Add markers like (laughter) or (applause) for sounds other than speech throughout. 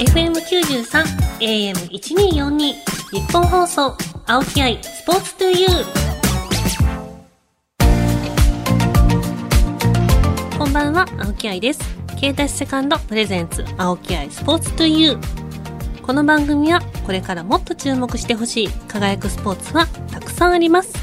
FM93 AM1242 日本放送青木愛スポーツトゥユー。こんばんは青木愛です。ケイタスセカンドプレゼンツ青木愛スポーツトゥユー。この番組はこれからもっと注目してほしい輝くスポーツはたくさんあります。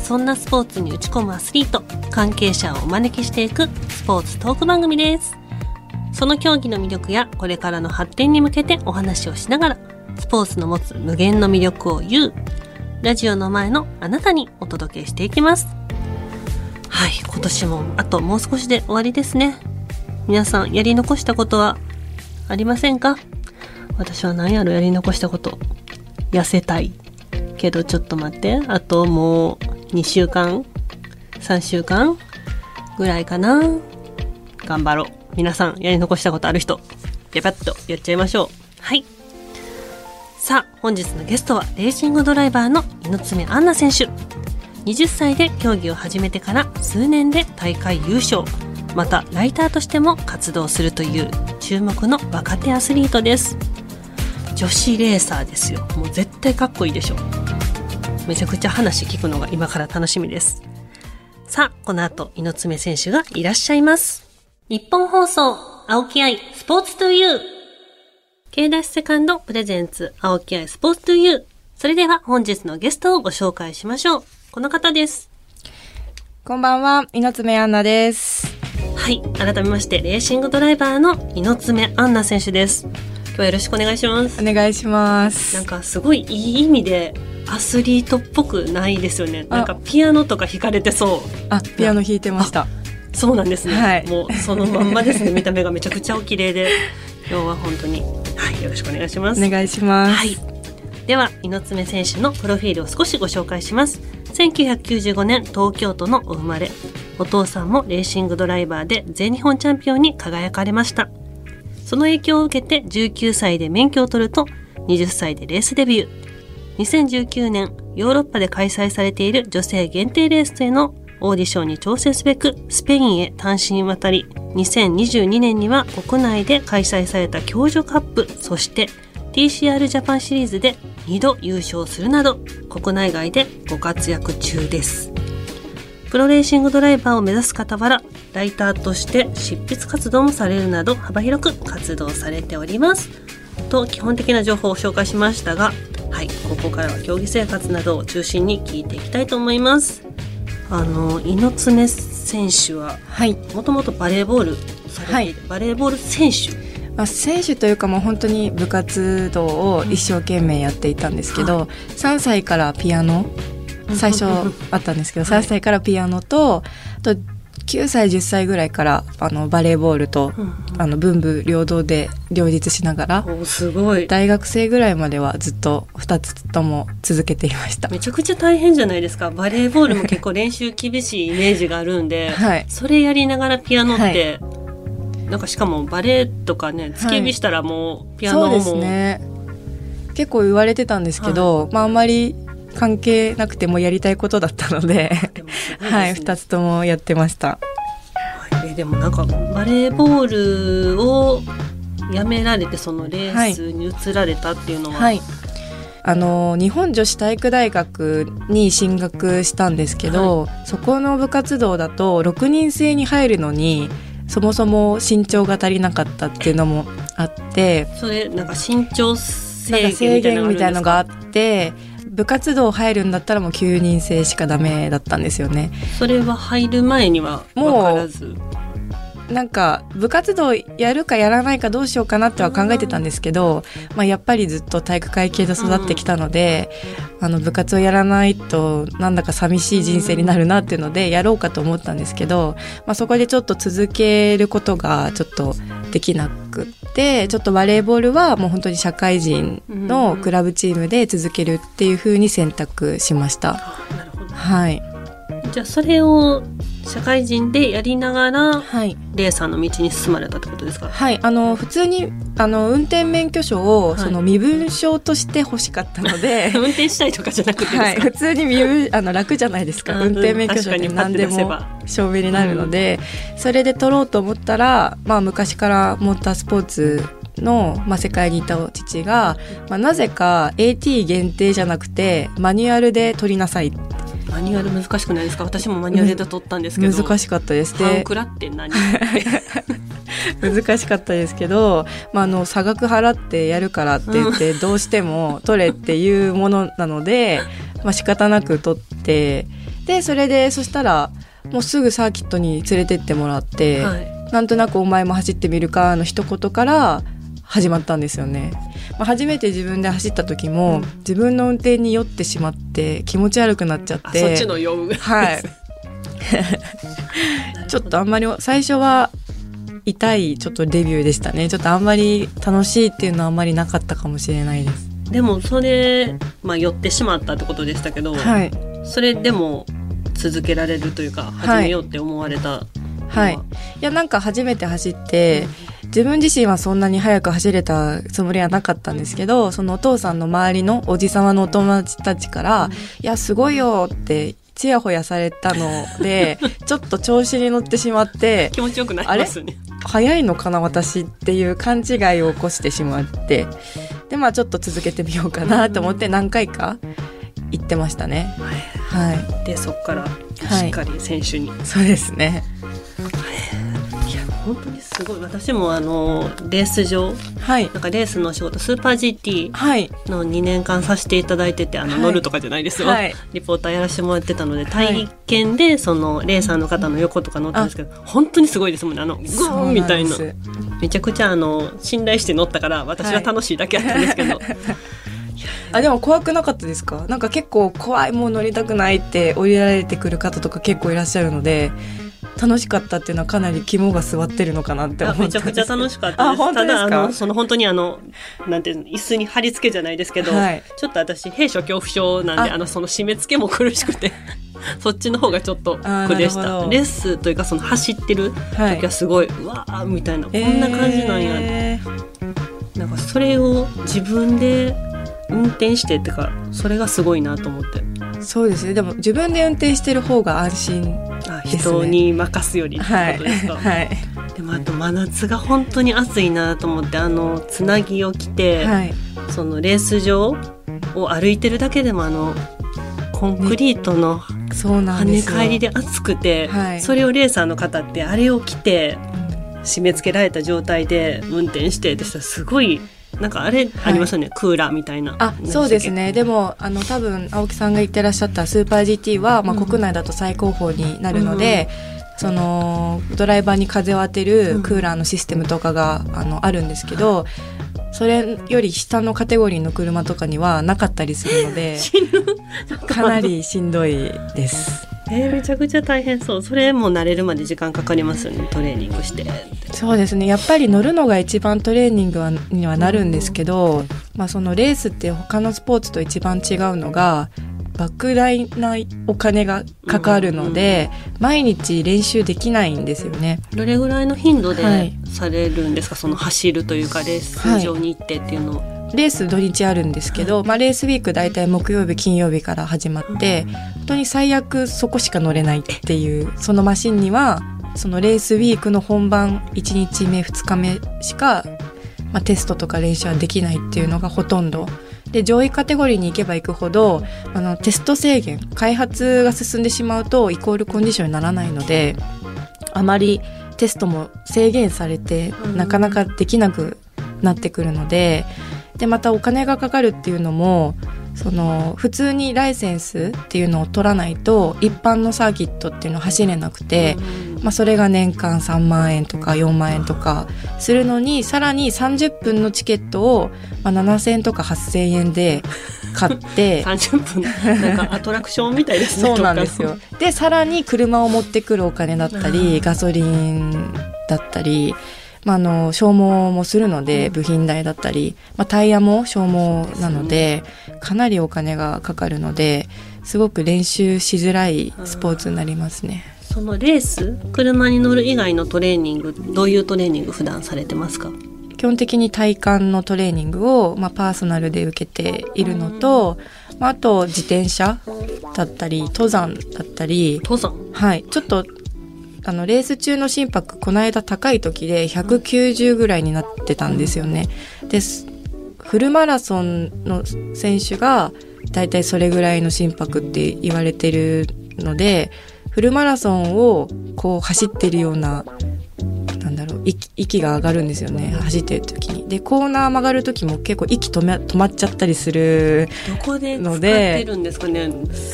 そんなスポーツに打ち込むアスリート関係者をお招きしていくスポーツトーク番組です。その競技の魅力やこれからの発展に向けてお話をしながら、スポーツの持つ無限の魅力を言う、ラジオの前のあなたにお届けしていきます。はい、今年もあともう少しで終わりですね。皆さんやり残したことはありませんか？私は何やろやり残したこと。痩せたい。けどちょっと待って。あともう2週間 ?3 週間ぐらいかな？頑張ろう。皆さんやり残したことある人、ぴゃぴゃっとやっちゃいましょう。はい。さあ、本日のゲストはレーシングドライバーの猪爪杏奈選手。20歳で競技を始めてから数年で大会優勝。また、ライターとしても活動するという注目の若手アスリートです。女子レーサーですよ。もう絶対かっこいいでしょ。めちゃくちゃ話聞くのが今から楽しみです。さあ、この後、猪爪選手がいらっしゃいます。日本放送、青木愛、スポーツトゥユー。K ダッシュセカンドプレゼンツ、青木愛、スポーツトゥユー。それでは本日のゲストをご紹介しましょう。この方です。こんばんは、猪爪アンナです。はい、改めまして、レーシングドライバーの猪爪アンナ選手です。今日はよろしくお願いします。お願いします。なんかすごいいい意味でアスリートっぽくないですよね。なんかピアノとか弾かれてそう。あ、ピアノ弾いてました。そうなんですね、はい、もうそのまんまですね。(laughs) 見た目がめちゃくちゃお綺麗で。今日は本当に。はい。よろしくお願いします。お願いします。はい。では猪爪選手のプロフィールを少しご紹介します。1995年東京都のお生まれ。お父さんもレーシングドライバーで全日本チャンピオンに輝かれました。その影響を受けて19歳で免許を取ると20歳でレースデビュー。2019年ヨーロッパで開催されている女性限定レースへのオーディションに挑戦すべくスペインへ単身渡り2022年には国内で開催された共助カップそして TCR ジャパンシリーズで2度優勝するなど国内外でご活躍中です。プロレーシングドライバーを目指す傍らライターとして執筆活動もされるなど幅広く活動されております。と基本的な情報を紹介しましたがはいここからは競技生活などを中心に聞いていきたいと思います。あの猪爪選手はもともとバレーボールされて、はい、バレーボール選手？まあ、選手というかもう本当に部活動を一生懸命やっていたんですけど、うんはい、3歳からピアノ最初あったんですけど、(laughs) 3歳からピアノとあと9歳10歳ぐらいからあのバレーボールと、うんあの文武両道で両立しながらすごい。大学生ぐらいまではずっと2つとも続けていました。めちゃくちゃ大変じゃないですか。バレーボールも結構練習厳しいイメージがあるんで、はい、それやりながらピアノって、はい、なんかしかもバレエとかね突き火したらもうピアノも、はい、そうですね。結構言われてたんですけど、はい、まああんまり関係なくてもやりたいことだったのではい2つともやってました。えでもなんかバレーボールをやめられてそのレースに移られたっていうのは、はい、あの日本女子体育大学に進学したんですけど、はい、そこの部活動だと6人制に入るのにそもそも身長が足りなかったっていうのもあってそれなんか身長制限みたいなのがあって部活動入るんだったらもう9人制しかダメだったんですよね。それは入る前には分からずなんか部活動やるかやらないかどうしようかなっては考えてたんですけど、まあ、やっぱりずっと体育会系で育ってきたので、うん、あの部活をやらないとなんだか寂しい人生になるなっていうのでやろうかと思ったんですけど、まあ、そこでちょっと続けることがちょっとできなくってちょっとバレーボールはもう本当に社会人のクラブチームで続けるっていうふうに選択しました。はい。じゃあそれを社会人でやりながら、はい、レーサーの道に進まれたってことですか？はい。あの普通にあの運転免許証を、はい、その身分証として欲しかったので (laughs) 運転したいとかじゃなくてはい、普通に身分あの楽じゃないですか、運転免許証って何でも証明になるので、うん、それで取ろうと思ったら、まあ、昔からモータースポーツの、まあ、世界にいた父が、まあ、なぜか AT 限定じゃなくてマニュアルで取りなさいマニュアル難しくないですか？私もマニュアルで取ったんですけど。難しかったです。半クラって何？(laughs) 難しかったですけど、まあ、あの差額払ってやるからって言ってどうしても取れっていうものなので、まあ仕方なく取ってでそれでそしたらもうすぐサーキットに連れてってもらって、はい。なんとなくお前も走ってみるかの一言から始まったんですよね。まあ、初めて自分で走った時も、自分の運転に酔ってしまって気持ち悪くなっちゃって。あそっちの酔うはい。(laughs) ちょっとあんまり最初は痛いちょっとデビューでしたね。ちょっとあんまり楽しいっていうのはあんまりなかったかもしれないです。でもそれ、まあ、寄ってしまったってことでしたけど、はい。それでも続けられるというか始めようって思われた、はい。いやなんか初めて走って、自分自身はそんなに速く走れたつもりはなかったんですけど、そのお父さんの周りのおじさまのお友達たちから、いや、すごいよって、ちやほやされたので、(laughs) ちょっと調子に乗ってしまって、気持ちよくなりますよね早いのかな私っていう勘違いを起こしてしまって。でまあちょっと続けてみようかなと思って何回か行ってましたね。はでそこからはい。しっかり選手に、い、いそうですね。や本当にすごい。私もあのレース場はい。なんかレースの仕事スーパー GT はい。の2年間させていただいててあの、はい。乗るとかじゃないですよ、はい。リポーターやらせてもらってたのではい。体験でそのレーサーの方の横とか乗ったんですけど、本当にすごいですもんね。あのグーンみたいな。めちゃくちゃあの信頼して乗ったから私は楽しいだけやったんですけど、(laughs) あでも怖くなかったですか？なんか結構怖いもう乗りたくないって降りられてくる方とか結構いらっしゃるので楽しかったっていうのはかなり肝が座ってるのかなってあ思っめちゃくちゃ楽しかったあです。た本当ですか？だあのその本当にあのなんていうの椅子に貼り付けじゃないですけど、はい。ちょっと私閉所恐怖症なんであ。あのその締め付けも苦しくて (laughs) そっちの方がちょっとあー苦でした。レースというかその走ってるはい。時はすごい、うわーみたいなこんな感じなんや、えなんかそれを自分で運転してってかそれがすごいなと思って。ーそうですね。でも自分で運転してる方が安心。あですね。人に任すよりってはいことですか、はい。でもあと真夏が本当に暑いなと思ってあのつなぎを着て、はい。そのレース場を歩いてるだけでもあのコンクリートの跳ね返りで暑くて、はい。それをレーサーの方ってあれを着てうん。締め付けられた状態で運転してでしたらすごいなんかあれありますよね、クーラーみたいな。あそうですね。でもあの多分青木さんが言ってらっしゃったスーパー GT は、まあ、うん。国内だと最高峰になるので、そのドライバーに風を当てるクーラーのシステムとかが、あのあるんですけど、それより下のカテゴリーの車とかにはなかったりするので (laughs) かなりしんどいです。えーめちゃくちゃ大変そう。それも慣れるまで時間かかりますよね。トレーニングして。そうですね。やっぱり乗るのが一番トレーニングはにはなるんですけど、まあ、そのレースって他のスポーツと一番違うのが莫大なお金がかかるので、毎日練習できないんですよね。どれぐらいの頻度ではい。されるんですか、その走るというかレース場に行ってっていうのを、レース土日あるんですけど、まあ、レースウィーク大体木曜日金曜日から始まって、本当に最悪そこしか乗れないっていうそのマシンにはそのレースウィークの本番1日目2日目しか、まあ、テストとか練習はできないっていうのがほとんど。で上位カテゴリーに行けば行くほどあのテスト制限開発が進んでしまうとイコールコンディションにならないのであまりテストも制限されてうん。なかなかできなくなってくるのででまたお金がかかるっていうのもその普通にライセンスっていうのを取らないと一般のサーキットっていうのを走れなくて、まあ、それが年間3万円とか4万円とかするのにさらに30分のチケットを、まあ、7,000円とか8,000円で買って (laughs) 30分。なんかアトラクションみたいですねそうなんですよ。でさらに車を持ってくるお金だったりガソリンだったり、まあ、あの消耗もするので部品代だったり、まあ、タイヤも消耗なのでかなりお金がかかるのですごく練習しづらいスポーツになりますね。そのレース車に乗る以外のトレーニングどういうトレーニング普段されてますか？基本的に体幹のトレーニングを、まあ、パーソナルで受けているのと、まあ、あと自転車だったり登山だったり登山？はい、ちょっとあのレース中の心拍この間高い時で190ぐらいになってたんですよね。でフルマラソンの選手が大体それぐらいの心拍って言われてるのでフルマラソンをこう走ってるような息息が上がるんですよね。走ってる時に。でコーナー曲がる時も結構息止め止まっちゃったりするどこで使ってるんですかね？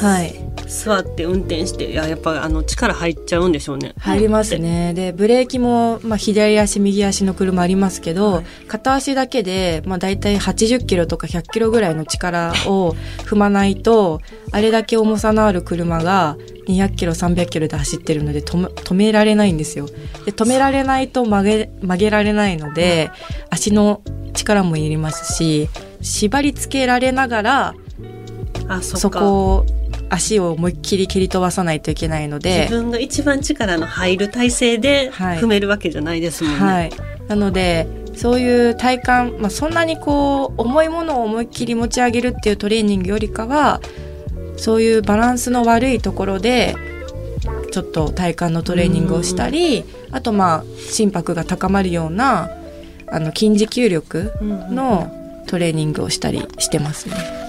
はい。座って運転していややっぱあの力入っちゃうんでしょうね。入りますね。でブレーキも、まあ、左足右足の車ありますけど、はい。片足だけで、まあ、大体80キロとか100キロぐらいの力を踏まないとあれだけ重さのある車が200キロ300キロで走ってるので止め止められないんですよ。で止められないと曲げ曲げられないので足の力もいりますし縛り付けられながらそあそこを足を思いっきり蹴り飛ばさないといけないので自分が一番力の入る体勢ではい。踏めるわけじゃないですもんね、はい、なのでそういう体幹、まあ、そんなにこう重いものを思いっきり持ち上げるっていうトレーニングよりかはそういうバランスの悪いところでちょっと体幹のトレーニングをしたりあとまあ心拍が高まるようなあの筋持久力のトレーニングをしたりしてますね。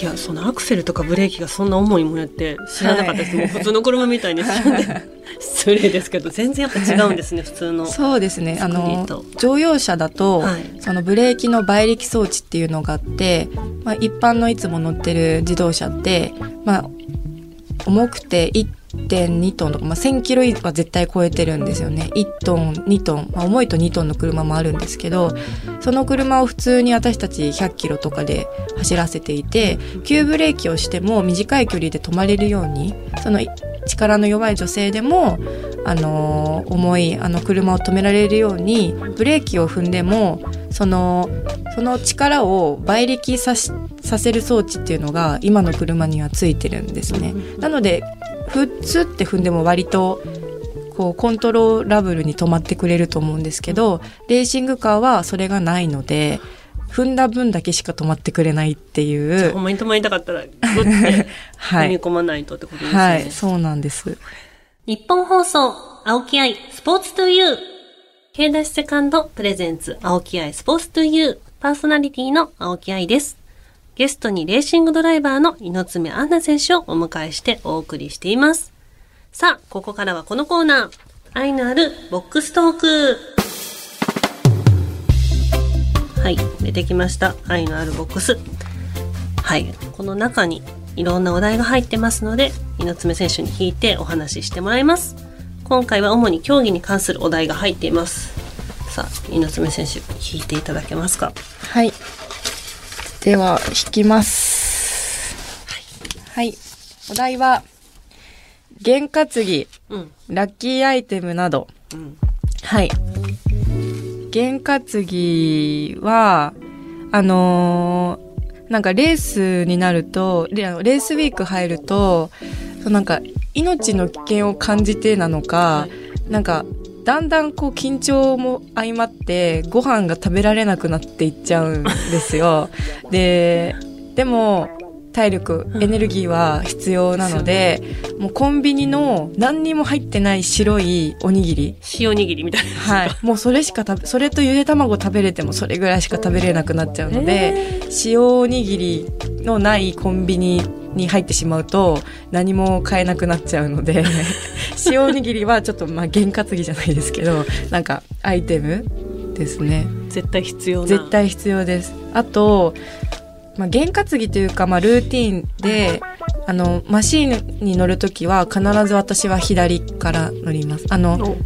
いやそのアクセルとかブレーキがそんな重いもんやって知らなかったです、はい。もう普通の車みたいに。(laughs) 失礼ですけど全然やっぱ違うんですね普通の。そうですね。あのと。乗用車だと、はい。そのブレーキの倍力装置っていうのがあって、まあ、一般のいつも乗ってる自動車って、まあ、重くて1.2トンとか、まあ、1000キロは絶対超えてるんですよね1トン2トン、まあ、重いと2トンの車もあるんですけどその車を普通に私たち100キロとかで走らせていて急ブレーキをしても短い距離で止まれるようにその力の弱い女性でもあの重いあの車を止められるようにブレーキを踏んでもそのその力を倍力ささせる装置っていうのが今の車にはついてるんですね。なのでふっつって踏んでも割とこうコントローラブルに止まってくれると思うんですけどレーシングカーはそれがないので踏んだ分だけしか止まってくれないっていうほんまに止まりたかったらグッて (laughs) はい、踏み込まないとってことですよね、はい、そうなんです。日本放送、青木愛、スポーツトゥユー。K ダッシュセカンドプレゼンツ、青木愛、スポーツトゥユー。パーソナリティの青木愛です。ゲストにレーシングドライバーの猪爪杏奈選手をお迎えしてお送りしています。さあ、ここからはこのコーナー。愛のあるボックストーク。はい、出てきました。愛のあるボックス。はい、この中にいろんなお題が入ってますので、猪爪選手に引いてお話ししてもらいます。今回は主に競技に関するお題が入っています。さあ、猪爪選手、引いていただけますか？はい。では、引きます。はい。お題は、験担ぎ、うん、ラッキーアイテムなど。うん、はい。験担ぎは、あのーなんかレースになると、レースウィーク入ると、そうなんか命の危険を感じてなのか、はいなんかだんだんこう緊張も相まってご飯が食べられなくなっていっちゃうんですよ。(laughs) ででも体力エネルギーは必要なので、もうコンビニの何にも入ってない白いおにぎり塩握りみたいな。はい、もうそれしか食べそれとゆで卵食べれてもそれぐらいしか食べれなくなっちゃうので、塩おにぎりのないコンビニに入ってしまうと何も買えなくなっちゃうので (laughs) 塩おにぎりはちょっとまあ験担ぎじゃないですけどなんかアイテムですね絶対必要な。絶。対必要ですあと、まあ、験担ぎというか、まあ、ルーティンであのマシーンに乗るときは必ず私は左から乗りますあの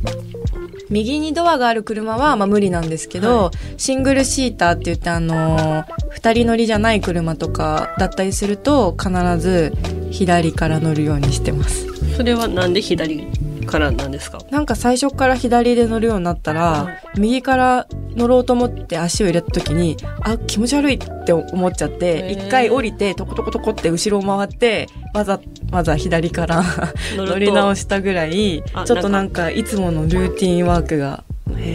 右にドアがある車はまあ無理なんですけど、はシングルシーターって言ってあのー二人乗りじゃない車とかだったりすると必ず左から乗るようにしてます。それはなんで左からなんですか？なんか最初から左で乗るようになったら、はい右から乗ろうと思って足を入れた時にあ気持ち悪いって思っちゃって一回降りてトコトコトコって後ろを回ってわざわざ左から乗り直したぐらいあちょっとなんかいつものルーティンワークが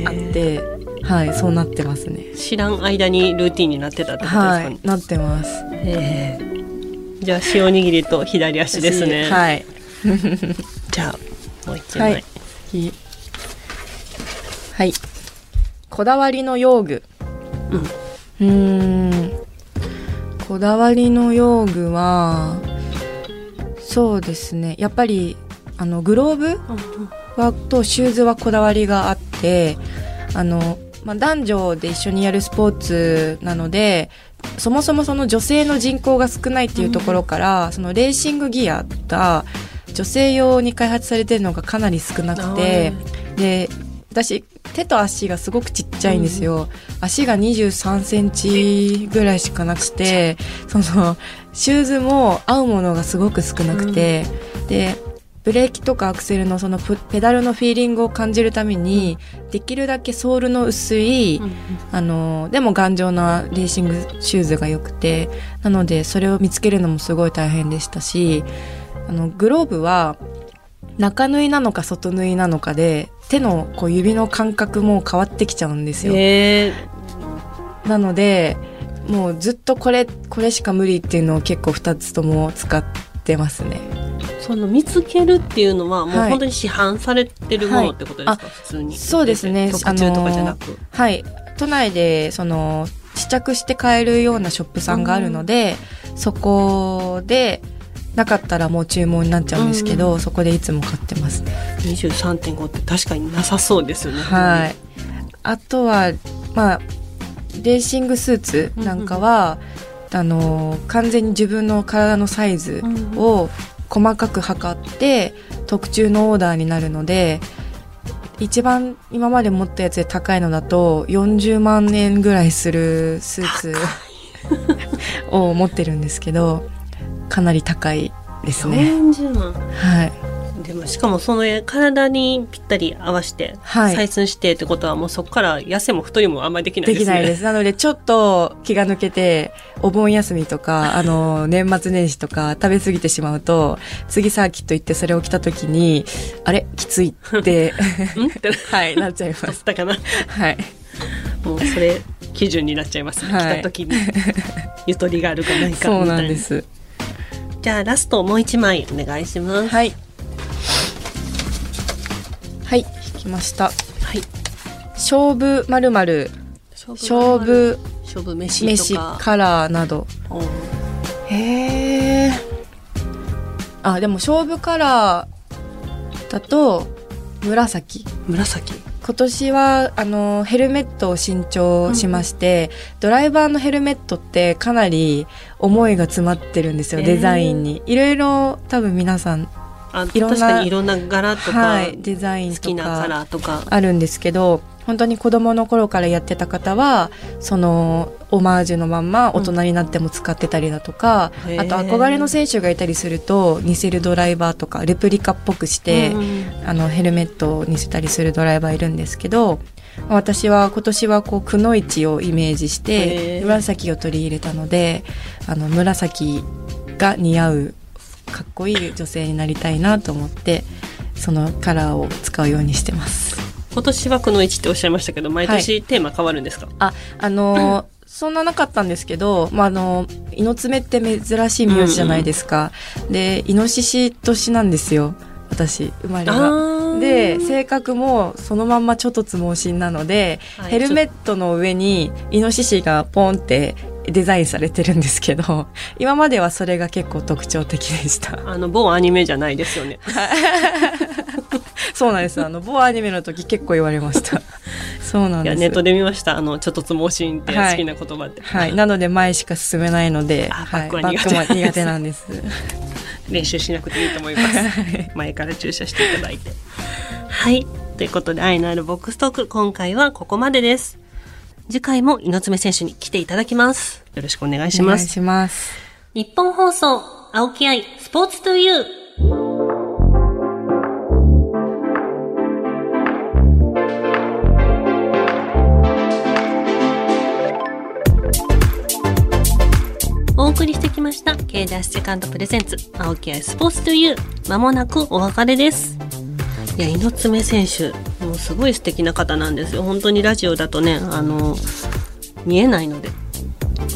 あってはいそうなってますね知らん間にルーティンになってたってことですかね。はいなってますじゃあ塩おにぎりと左足ですね。はい (laughs) じゃあもう一枚、はい次。はい。こだわりの用具。うん。うーん。こだわりの用具は、そうですね。やっぱり、あの、グローブはとシューズはこだわりがあって、あの、まあ、男女で一緒にやるスポーツなので、そもそもその女性の人口が少ないっていうところから、そのレーシングギアが女性用に開発されてるのがかなり少なくて、で、私、手と足がすごくちっちゃいんですよ。足が23センチぐらいしかなくて、その、シューズも合うものがすごく少なくて、で、ブレーキとかアクセルのそのプペダルのフィーリングを感じるために、できるだけソールの薄い、うんあの、でも頑丈なレーシングシューズが良くて、なのでそれを見つけるのもすごい大変でしたし、あの、グローブは中縫いなのか外縫いなのかで、手のこう指の感覚も変わってきちゃうんですよ。へえなので、もうずっとこれ、これしか無理っていうのを結構2つとも使ってますね。その見つけるっていうのはもうはい本当に市販されてるものってことですか、はい普通にそうですね特注とかじゃなく、はい。都内で、その、試着して買えるようなショップさんがあるので、そこで、なかったらもう注文になっちゃうんですけど、そこでいつも買ってますね。23.5って確かになさそうですよねはい。あとは、まあ、レーシングスーツなんかは、あの、完全に自分の体のサイズを細かく測って、特注のオーダーになるので、一番今まで持ったやつで高いのだと40万円ぐらいするスーツを持ってるんですけど、かなり高いですね。40万はい。でもしかもその体にぴったり合わせてはい。採寸してってことはもうそこから痩せも太りもあんまりできないでですね。きないです。なので、ちょっと気が抜けて、お盆休みとか、あの、(laughs) 年末年始とか食べ過ぎてしまうと、次サーキット行ってそれを着た時に、あれ？きついって、(laughs) はい、なっちゃいます。たかな？はい。もうそれ基準になっちゃいます、ねはい。来た時に。ゆとりがあるかないかみたいそうななんです。じゃあラストもう一枚お願いします。はい。ました。はい勝負まるまる勝負勝負飯飯カラーなど。おへえ。あ、でも勝負カラーだと、紫。紫？今年はあのヘルメットを新調しまして、ドライバーのヘルメットってかなり思いが詰まってるんですよ、デザインにいろいろ多分皆さんあいろんな確かにいろんな柄とか、はい、デザインと好きなカかラーとか。あるんですけど本当に子供の頃からやってた方はそのオマージュのまんま大人になっても使ってたりだとか、へー。あと憧れの選手がいたりすると似せるドライバーとかレプリカっぽくして、うんあのヘルメットを似せたりするドライバーいるんですけど私は今年はこうくのいちをイメージしへてー。紫を取り入れたのであの紫が似合うかっこいい女性になりたいなと思ってそのカラーを使うようにしてます。今年はこの1っておっしゃいましたけど毎年テーマ変わるんですか、あ、あのーそんななかったんですけど、まあ、あの、猪爪って珍しい名字じゃないですか。で、イノシシ年なんですよ。私、生まれあが。ーで、性格もそのまんまちょっとつ盲信なので、はいヘルメットの上にイノシシがポンってデザインされてるんですけど、(laughs) 今まではそれが結構特徴的でした。あの某アニメじゃないですよね。(laughs) そうなんです。あの、某アニメの時結構言われました。そうなんです。いやネットで見ました。あのちょっとつもしんって好きな言葉って、はい。なので前しか進めないので、バックは苦手バックも苦手なんです。(laughs) 練習しなくていいと思います。前から注射していただいて。はい。ということで愛のあるボックストーク今回はここまでです次回も猪爪選手に来ていただきます。よろしくお願いしお願いますします。日本放送青木愛スポーツトゥユーお送りしてきました K ダッシュセカンドプレゼンツ青木愛スポーツトゥユーまもなくお別れです。いや猪爪選手すごい素敵な方なんですよ本当にラジオだとねあの見えないので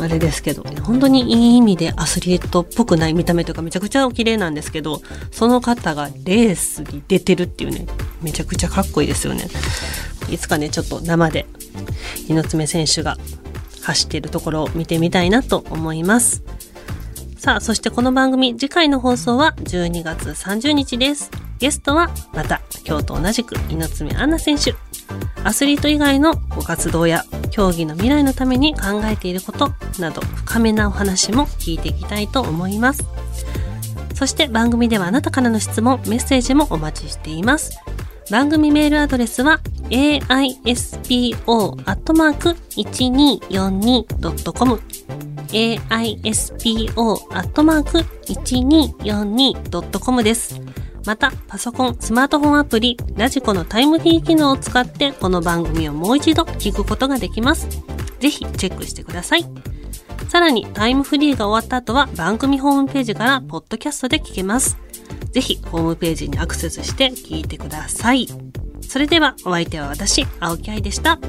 あれですけど、本当にいい意味でアスリートっぽくない見た目とかめちゃくちゃ綺麗なんですけど、その方がレースに出てるっていうね、めちゃくちゃかっこいいですよね。いつかね、ちょっと生で猪爪選手が走っているところを見てみたいなと思います。さあ、そしてこの番組、次回の放送は12月30日です。ゲストは、また、今日と同じく、猪爪杏奈選手。アスリート以外のご活動や、競技の未来のために考えていること、など、深めなお話も聞いていきたいと思います。そして番組ではあなたからの質問、メッセージもお待ちしています。番組メールアドレスは aispo.1242.com aispo.1242.com です。また、パソコン、スマートフォンアプリ、ラジコのタイムフリー機能を使って、この番組をもう一度聞くことができます。ぜひ、チェックしてください。さらに、タイムフリーが終わった後は、番組ホームページから、ポッドキャストで聞けます。ぜひ、ホームページにアクセスして聞いてください。それでは、お相手は私、青木愛でした。